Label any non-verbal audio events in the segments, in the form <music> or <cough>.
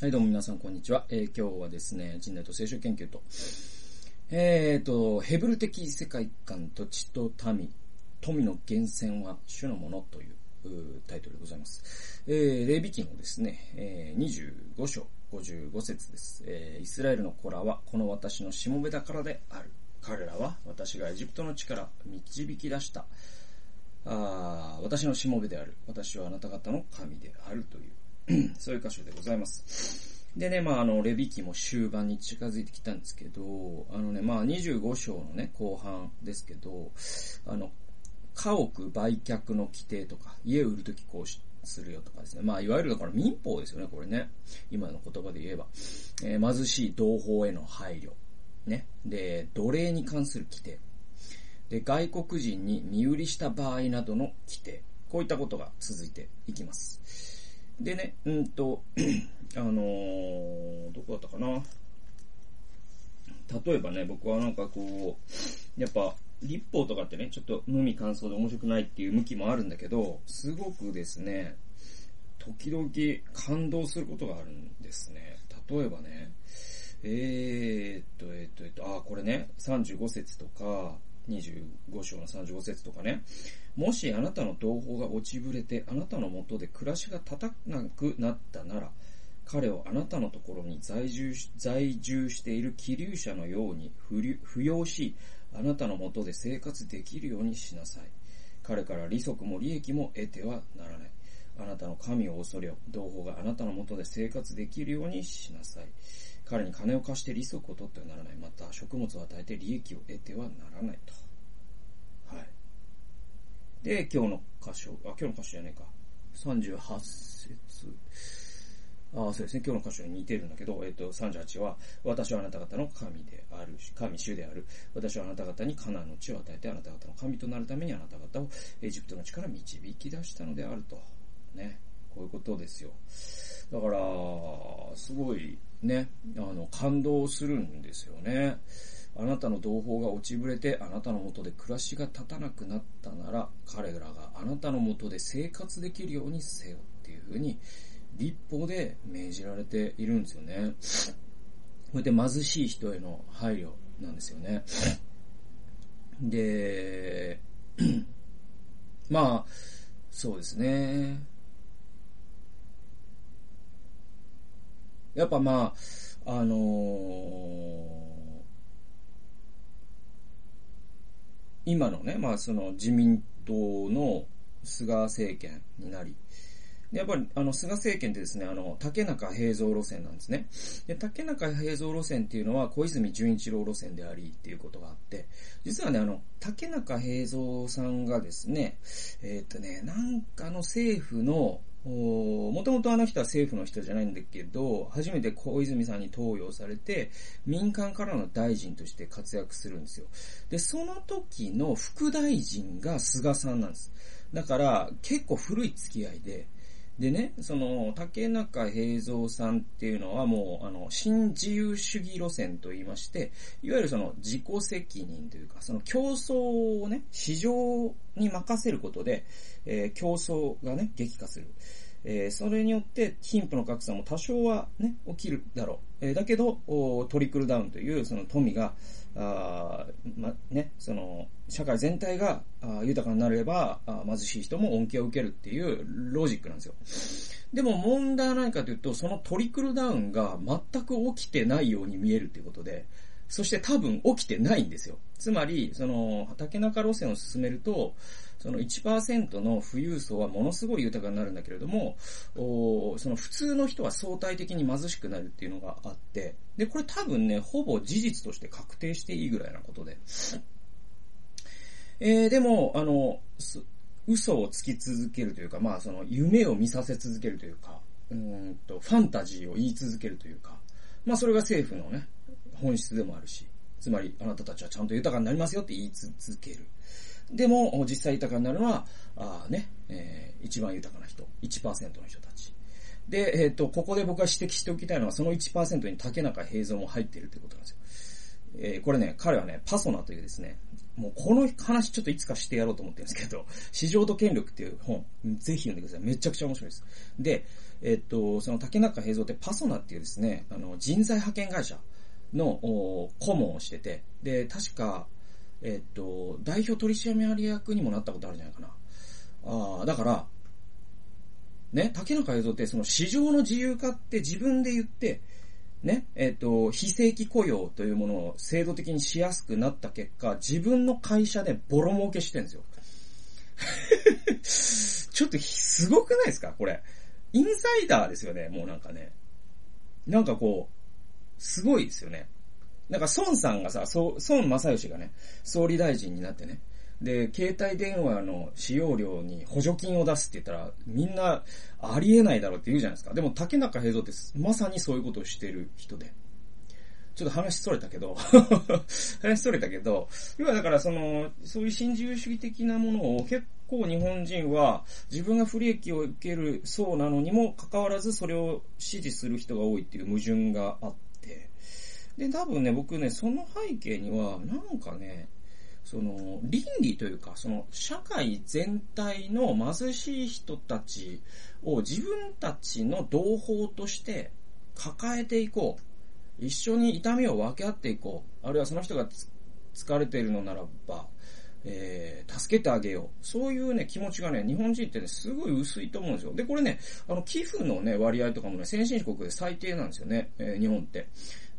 はい、どうも皆さん、こんにちは。えー今日はですね、人類と聖書研究と、えーと、ヘブル的世界観と地と民、富の源泉は主のものというタイトルでございます。えー、レビ記のですね、えー25章55節です、えーイスラエルの子らはこの私のしもべだからである。彼らは私がエジプトの地から導き出した、あ私のしもべである。私はあなた方の神であるという。そういう箇所でございます。でね、まあ、あの、レビ記も終盤に近づいてきたんですけど、あのね、まあ、25章のね、後半ですけど、あの、家屋売却の規定とか、家売るときこうするよとかですね。まあ、いわゆるだから民法ですよね、これね。今の言葉で言えば。えー貧しい同胞への配慮。ね。で、奴隷に関する規定。で、外国人に身売りした場合などの規定。こういったことが続いていきます。でね、うんと、<clears throat> あのーどこだったかな。例えばね、僕はなんかこう、やっぱ、立法とかってね、ちょっと無味乾燥で面白くないっていう向きもあるんだけど、すごくですね、時々感動することがあるんですね。例えばね、えーっと、えーっと、えーっと、あ、これね、35節とか、25章の35節とかね、もしあなたの同胞が落ちぶれて、あなたのもとで暮らしが立たなくなったなら、彼をあなたのところに在住し在住している気流者のように扶流扶養し、あなたのもとで生活できるようにしなさい。彼から利息も利益も得てはならない。あなたの神を恐れよ。同胞があなたのもとで生活できるようにしなさい。彼に金を貸して利息を取ってはならない。また、食物を与えて利益を得てはならないと。はい。で、今日の箇所、あ、今日の箇所じゃねえか。38節。あそうですね。今日の箇所に似てるんだけど、えっ、と、38は、私はあなた方の神であるし、神主である。私はあなた方にカナンの地を与えて、あなた方の神となるためにあなた方をエジプトの地から導き出したのであると。ね。こういうことですよ。だから、すごいね、あの、感動するんですよね。あなたの同胞が落ちぶれて、あなたのもとで暮らしが立たなくなったなら、彼らがあなたのもとで生活できるようにせよっていうふうに、立法で命じられているんですよね。こうやって貧しい人への配慮なんですよね。で、<clears throat> まあ、そうですね。やっぱまあ、あのー今のね、まあその自民党の菅政権になり、やっぱり、あの、菅政権ってですね、あの、竹中平蔵路線なんですね。で、竹中平蔵路線っていうのは小泉純一郎路線でありっていうことがあって、実はね、あの、竹中平蔵さんがですね、えーっとね、なんかの政府の、もともとあの人は政府の人じゃないんだけど、初めて小泉さんに登用されて、民間からの大臣として活躍するんですよ。で、その時の副大臣が菅さんなんです。だから、結構古い付き合いで、でね、その、竹中平蔵さんっていうのはもう、あの、新自由主義路線と言いまして、いわゆるその自己責任というか、その競争をね、市場に任せることで、えー競争がね、激化する。えーそれによって貧富の格差も多少はね、起きるだろう。えーだけど、トリクルダウンというその富が、あま、ね、その、社会全体が豊かになれば、貧しい人も恩恵を受けるっていうロジックなんですよ。でも問題は何かというと、そのトリクルダウンが全く起きてないように見えるということで、そして多分起きてないんですよ。つまり、その、竹中路線を進めると、その1%の富裕層はものすごい豊かになるんだけれども、おその普通の人は相対的に貧しくなるっていうのがあって、で、これ多分ね、ほぼ事実として確定していいぐらいなことで。えー、でも、あの、嘘をつき続けるというか、まあその夢を見させ続けるというか、うんと、ファンタジーを言い続けるというか、まあそれが政府のね、本質でもあるし、つまりあなたたちはちゃんと豊かになりますよって言い続ける。でも、実際豊かになるのは、あね、えー一番豊かな人、1%の人たち。で、えっ、と、ここで僕が指摘しておきたいのは、その1%に竹中平蔵も入っているということなんですよ。えーこれね、彼はね、パソナというですね、もうこの話ちょっといつかしてやろうと思ってるんですけど、市場と権力っていう本、ぜひ読んでください。めちゃくちゃ面白いです。で、えっと、その竹中平蔵ってパソナっていうですね、あの、人材派遣会社の顧問をしてて、で、確か、えっと、代表取締役にもなったことあるんじゃないかな。ああ、だから、ね、竹中平蔵ってその市場の自由化って自分で言って、ね、えっ、と、非正規雇用というものを制度的にしやすくなった結果、自分の会社でボロ儲けしてんですよ。<laughs> ちょっとすごくないですか？これ。インサイダーですよね、もうなんかね。なんかこう、すごいですよね。なんか孫さんがさ、孫正義がね、総理大臣になってね、で、携帯電話の使用料に補助金を出すって言ったら、みんなありえないだろうって言うじゃないですか。でも竹中平蔵ってまさにそういうことをしてる人で。ちょっと話それたけど <laughs> 話それたけど、要はだからその、そういう新自由主義的なものを結構日本人は自分が不利益を受けるそうなのにもかかわらずそれを支持する人が多いっていう矛盾があって、で、多分ね、僕ね、その背景には、なんかね、その、倫理というか、その、社会全体の貧しい人たちを自分たちの同胞として抱えていこう。一緒に痛みを分け合っていこう。あるいはその人が疲れているのならば、えー、助けてあげよう。そういうね、気持ちがね、日本人ってね、すごい薄いと思うんですよ。で、これね、あの、寄付のね、割合とかもね、先進国で最低なんですよね、えー、日本って。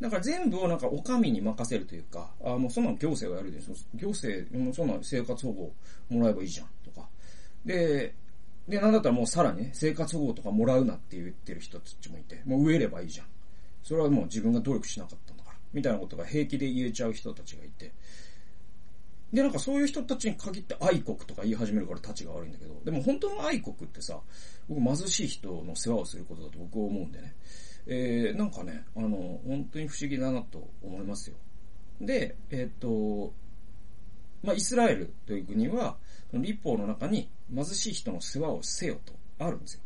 だから全部をなんか、お上に任せるというか、あもうそんなの行政がやるでしょ。行政、もうそんなの生活保護もらえばいいじゃん、とか。で、で、なんだったらもうさらにね、生活保護とかもらうなって言ってる人たちもいて、もう植えればいいじゃん。それはもう自分が努力しなかったんだから。みたいなことが平気で言えちゃう人たちがいて。で、なんかそういう人たちに限って愛国とか言い始めるから立ちが悪いんだけど、でも本当の愛国ってさ、僕貧しい人の世話をすることだと僕は思うんでね。えー、なんかね、あの、本当に不思議だなと思いますよ。で、えっ、と、まあ、イスラエルという国は、立法の中に貧しい人の世話をせよとあるんですよ。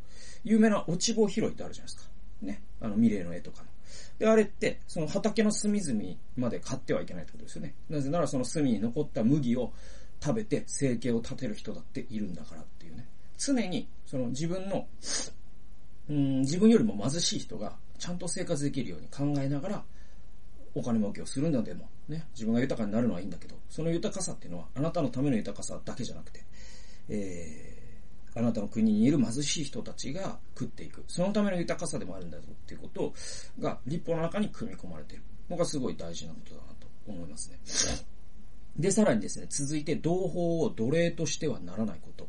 有名な落ち棒拾いってあるじゃないですか。ね。あの、ミレーの絵とかの。で、あれって、その畑の隅々まで買ってはいけないってことですよね。なぜならその隅に残った麦を食べて生計を立てる人だっているんだからっていうね。常に、その自分の、うん、自分よりも貧しい人がちゃんと生活できるように考えながら、お金儲けをするんだでも、ね、自分が豊かになるのはいいんだけど、その豊かさっていうのは、あなたのための豊かさだけじゃなくて、えあなたの国にいる貧しい人たちが食っていく。そのための豊かさでもあるんだぞっていうことが立法の中に組み込まれている僕はすごい大事なことだなと思いますね。で、さらにですね、続いて同胞を奴隷としてはならないことっ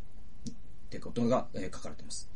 てことが、えー、書かれています。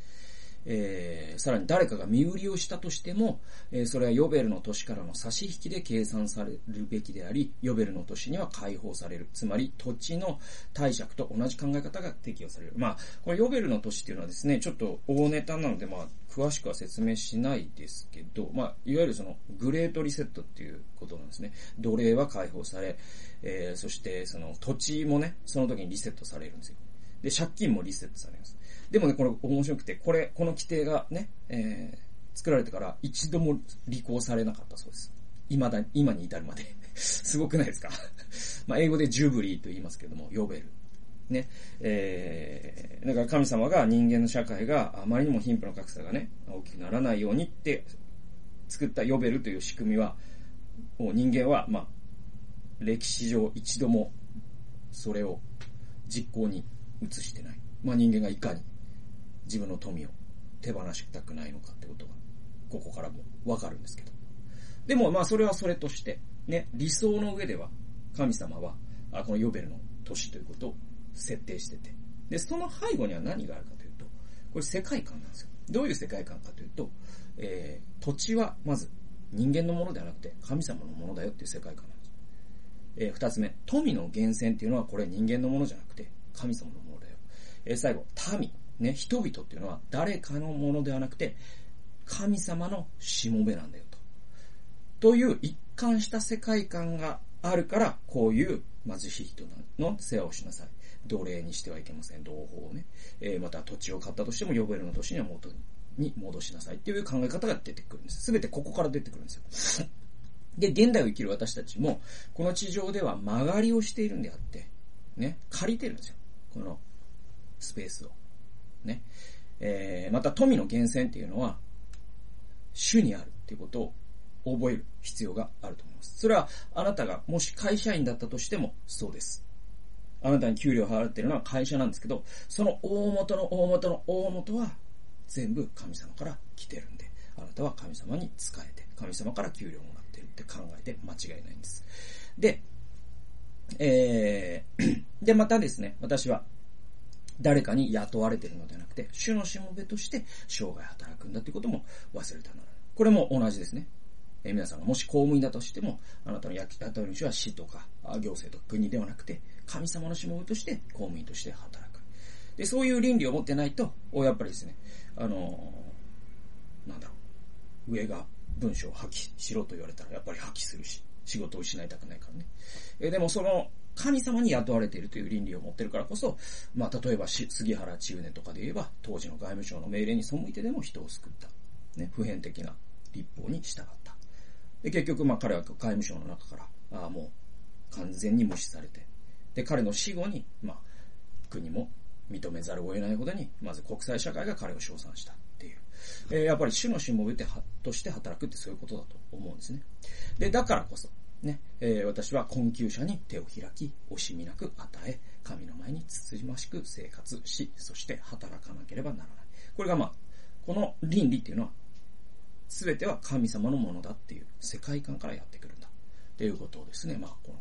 えー、さらに誰かが身売りをしたとしても、えー、それはヨベルの年からの差し引きで計算されるべきであり、ヨベルの年には解放される。つまり、土地の貸借と同じ考え方が適用される。まあ、これヨベルの年っていうのはですね、ちょっと大ネタなので、まあ、詳しくは説明しないですけど、まあ、いわゆるその、グレートリセットっていうことなんですね。奴隷は解放され、えー、そしてその土地もね、その時にリセットされるんですよ。で、借金もリセットされます。でもね、これ面白くて、これ、この規定がね、えー、作られてから一度も履行されなかったそうです。未だ、今に至るまで。<laughs> すごくないですか？<laughs> まあ、英語でジュブリーと言いますけども、呼べる。ね。えー、だから神様が人間の社会があまりにも貧富の格差がね、大きくならないようにって作った呼べるという仕組みは、もう人間は、まあ、歴史上一度もそれを実行に移してない。まあ人間がいかに自分の富を手放したくないのかってことが、ここからもわかるんですけど。でもまあそれはそれとして、ね、理想の上では神様は、あこのヨベルの年ということを設定してて。で、その背後には何があるかというと、これ世界観なんですよ。どういう世界観かというと、えー、土地はまず人間のものではなくて神様のものだよっていう世界観なんです。えー、二つ目、富の源泉っていうのはこれ人間のものじゃなくて神様のものだよ。えー、最後、民。ね、人々っていうのは誰かのものではなくて、神様のしもべなんだよと。という一貫した世界観があるから、こういう貧しい人の世話をしなさい。奴隷にしてはいけません。同胞をね。えー、また土地を買ったとしても、ヨベルの年には元に戻しなさいっていう考え方が出てくるんです。すべてここから出てくるんですよ。<laughs> で、現代を生きる私たちも、この地上では曲がりをしているんであって、ね、借りてるんですよ。このスペースを。ね。えー、また富の源泉っていうのは、主にあるっていうことを覚える必要があると思います。それは、あなたがもし会社員だったとしてもそうです。あなたに給料を払っているのは会社なんですけど、その大元の大元の大元は全部神様から来てるんで、あなたは神様に仕えて、神様から給料をもらってるって考えて間違いないんです。で、えー、で、またですね、私は、誰かに雇われているのではなくて、主のしもべとして生涯働くんだということも忘れたならない。これも同じですね。え、皆さんがもし公務員だとしても、あなたの雇われ主は市とか行政とか国ではなくて、神様のしもべとして公務員として働く。で、そういう倫理を持ってないと、やっぱりですね、あの、なんだろう、上が文章を破棄しろと言われたらやっぱり破棄するし、仕事を失いたくないからね。えでもその、神様に雇われているという倫理を持ってるからこそ、まあ、例えば杉原千畝とかで言えば、当時の外務省の命令に背いてでも人を救った。ね、普遍的な立法に従った。で、結局、まあ、彼は外務省の中から、ああ、もう、完全に無視されて、で、彼の死後に、まあ、国も認めざるを得ないほどに、まず国際社会が彼を称賛したっていう。えー、やっぱり主のしもべてとして働くってそういうことだと思うんですね。で、だからこそ、ね、えー、私は困窮者に手を開き、惜しみなく与え、神の前につつましく生活し、そして働かなければならない。これがまあ、この倫理っていうのは、すべては神様のものだっていう世界観からやってくるんだ。ということをですね、まあ、この、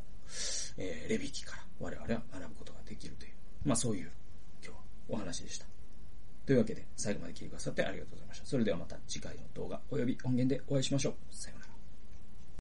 えー、レビキから我々は学ぶことができるという、まあそういう今日はお話でした。というわけで、最後まで聞いてくださってありがとうございました。それではまた次回の動画及び音源でお会いしましょう。さようなら。